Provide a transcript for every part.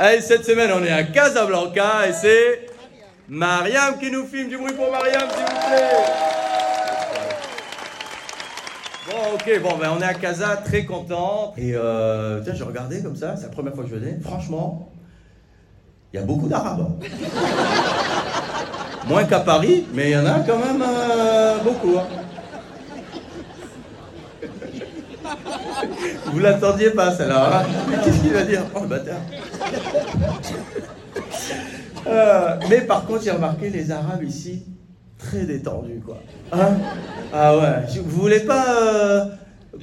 Allez, cette semaine, on est à Casablanca et c'est Mariam qui nous filme. Du bruit pour Mariam, s'il vous plaît. Bon, ok, bon, ben on est à Casa, très content. Et euh, tiens, j'ai regardé comme ça, c'est la première fois que je venais. Franchement, il y a beaucoup d'Arabes. Moins qu'à Paris, mais il y en a quand même euh, beaucoup. hein. Vous l'attendiez pas, celle-là. hein Qu'est-ce qu'il va dire? Oh, le bâtard. Euh, mais par contre, j'ai remarqué les Arabes ici très détendus, quoi. Hein ah ouais. Vous voulez pas euh,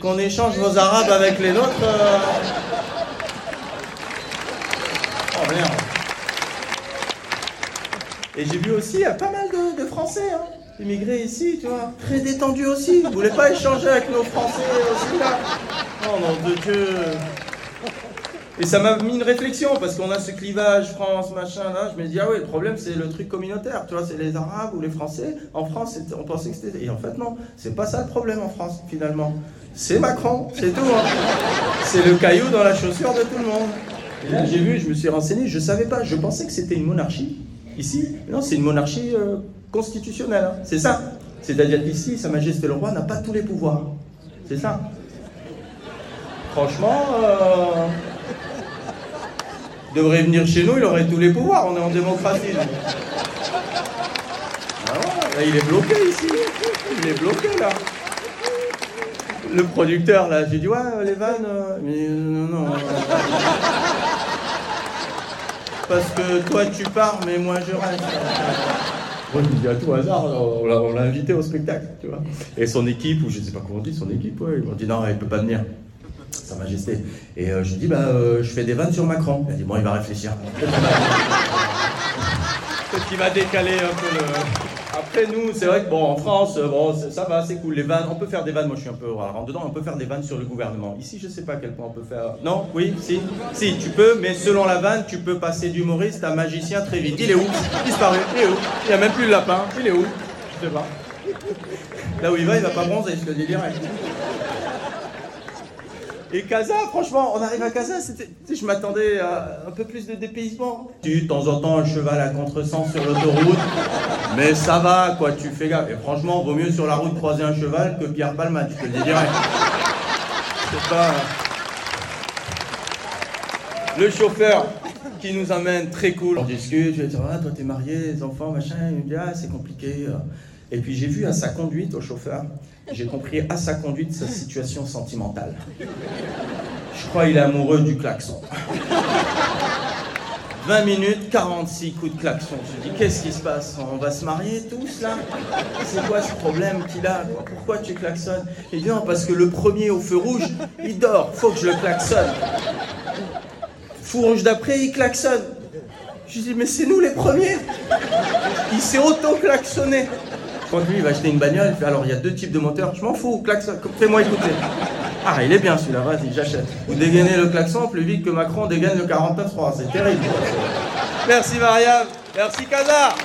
qu'on échange vos Arabes avec les nôtres euh Oh merde. Et j'ai vu aussi, y a pas mal de, Français, hein, immigrés ici, tu vois, très détendus aussi. Vous voulez pas échanger avec nos Français aussi, là? Oh nom de Dieu Et ça m'a mis une réflexion, parce qu'on a ce clivage France, machin, là. Je me dis, ah ouais, le problème, c'est le truc communautaire, tu vois, c'est les Arabes ou les Français. En France, on pensait que c'était... Et en fait, non, c'est pas ça le problème en France, finalement. C'est Macron, c'est tout, hein. C'est le caillou dans la chaussure de tout le monde. Et là, j'ai vu, je me suis renseigné, je savais pas, je pensais que c'était une monarchie, ici. Non, c'est une monarchie euh, constitutionnelle, hein. c'est ça. C'est-à-dire qu'ici, Sa Majesté le Roi n'a pas tous les pouvoirs. C'est ça. Franchement, euh, il devrait venir chez nous, il aurait tous les pouvoirs, on est en démocratie. Ah il est bloqué ici, il est bloqué là. Le producteur là, j'ai dit ouais les vannes, euh, mais euh, non non. Parce que toi tu pars, mais moi je reste. Moi je me dis à tout hasard, on l'a on l'a invité au spectacle, tu vois. Et son équipe, ou je sais pas comment on dit, son équipe, ouais, ils m'ont dit non, il peut pas venir. Sa Majesté. Et euh, je lui dis, bah, euh, je fais des vannes sur Macron. Il a dit, bon, il va réfléchir. Peut-être qu'il va décaler un peu le. Après, nous, c'est vrai que, bon, en France, euh, bon, ça va, c'est cool. Les vannes, on peut faire des vannes. Moi, je suis un peu rentre dedans. On peut faire des vannes sur le gouvernement. Ici, je sais pas à quel point on peut faire. Non? Oui? Si? Si, tu peux, mais selon la vanne, tu peux passer d'humoriste à magicien très vite. Il est où? Disparu. Il est où? Il n'y a même plus le lapin. Il est où? Je sais pas. Là où il va, il va pas bronzer, je te dis direct. Et Casa, franchement, on arrive à Casa, je m'attendais à un peu plus de dépaysement. Tu, de temps en temps, un cheval à contresens sur l'autoroute, mais ça va, quoi, tu fais gaffe. Et franchement, vaut mieux sur la route croiser un cheval que Pierre Palma, tu te le dis direct. C'est pas... Le chauffeur qui nous amène très cool. On discute, je vais dire, ah, toi t'es marié, les enfants, machin. Il me dit, ah, c'est compliqué. Et puis j'ai vu à sa conduite, au chauffeur, j'ai compris à sa conduite sa situation sentimentale. Je crois qu'il est amoureux du klaxon. 20 minutes, 46 coups de klaxon. Je dis, qu'est-ce qui se passe? On va se marier tous là? C'est quoi ce problème qu'il a? Quoi Pourquoi tu klaxonnes? Il dit, non, parce que le premier au feu rouge, il dort, faut que je le klaxonne. Fou rouge d'après, il klaxonne. Je dis, mais c'est nous les premiers Il s'est auto-klaxonné. Quand lui, il va acheter une bagnole, alors il y a deux types de moteurs, je m'en fous, klaxon, fais-moi écouter. Ah, il est bien celui-là, vas-y, j'achète. Vous dégainez le klaxon plus vite que Macron dégaine le 49.3, c'est terrible. Merci Mariam, merci Casa.